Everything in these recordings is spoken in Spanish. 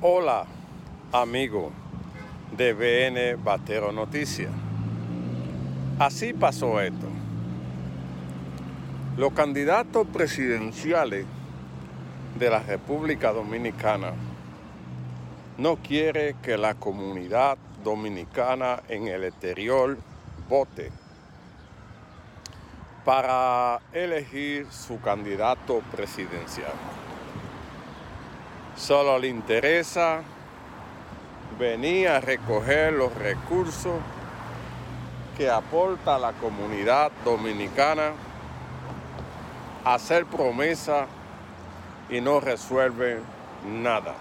Hola, amigo de BN Batero Noticias. Así pasó esto. Los candidatos presidenciales de la República Dominicana no quiere que la comunidad dominicana en el exterior vote para elegir su candidato presidencial. Solo le interesa venir a recoger los recursos que aporta la comunidad dominicana, hacer promesa y no resuelve nada.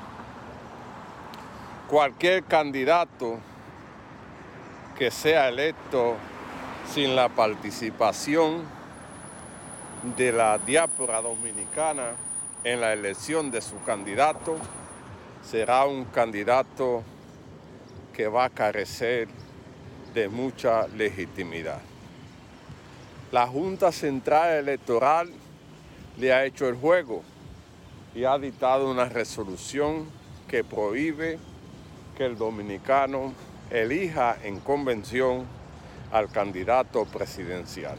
Cualquier candidato que sea electo sin la participación de la diáspora dominicana en la elección de su candidato será un candidato que va a carecer de mucha legitimidad. La Junta Central Electoral le ha hecho el juego y ha dictado una resolución que prohíbe que el dominicano elija en convención al candidato presidencial.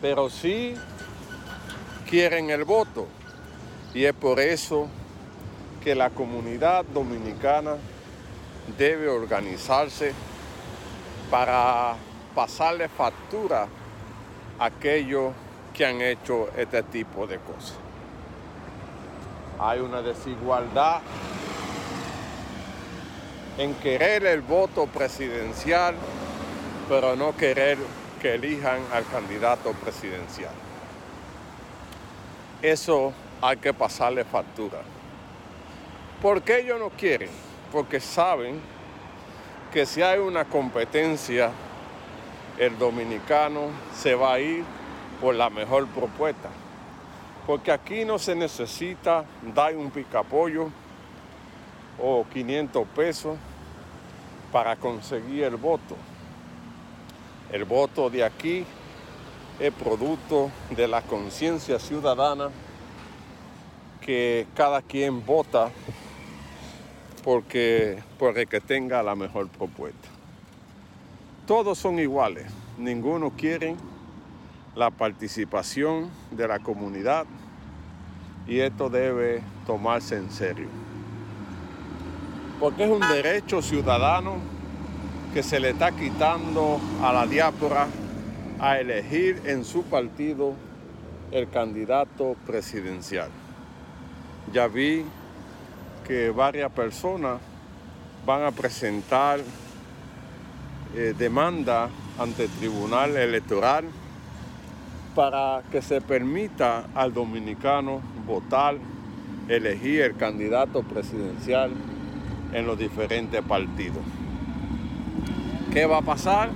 Pero sí quieren el voto y es por eso que la comunidad dominicana debe organizarse para pasarle factura a aquellos que han hecho este tipo de cosas. Hay una desigualdad en querer el voto presidencial, pero no querer que elijan al candidato presidencial. Eso hay que pasarle factura. ¿Por qué ellos no quieren? Porque saben que si hay una competencia, el dominicano se va a ir por la mejor propuesta. Porque aquí no se necesita dar un picapollo o 500 pesos para conseguir el voto. El voto de aquí es producto de la conciencia ciudadana que cada quien vota porque, que tenga la mejor propuesta. Todos son iguales, ninguno quiere la participación de la comunidad y esto debe tomarse en serio. Porque es un derecho ciudadano que se le está quitando a la diáspora a elegir en su partido el candidato presidencial. Ya vi que varias personas van a presentar eh, demanda ante el Tribunal Electoral para que se permita al dominicano votar, elegir el candidato presidencial en los diferentes partidos. ¿Qué va a pasar?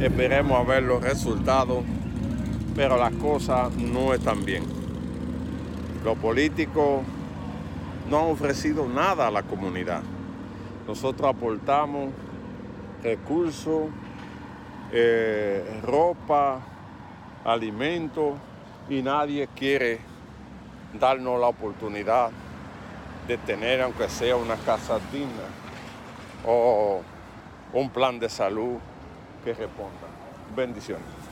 Esperemos a ver los resultados, pero las cosas no están bien. Los políticos no han ofrecido nada a la comunidad. Nosotros aportamos recursos, eh, ropa, alimentos y nadie quiere darnos la oportunidad de tener, aunque sea una casa digna o un plan de salud que responda. Bendiciones.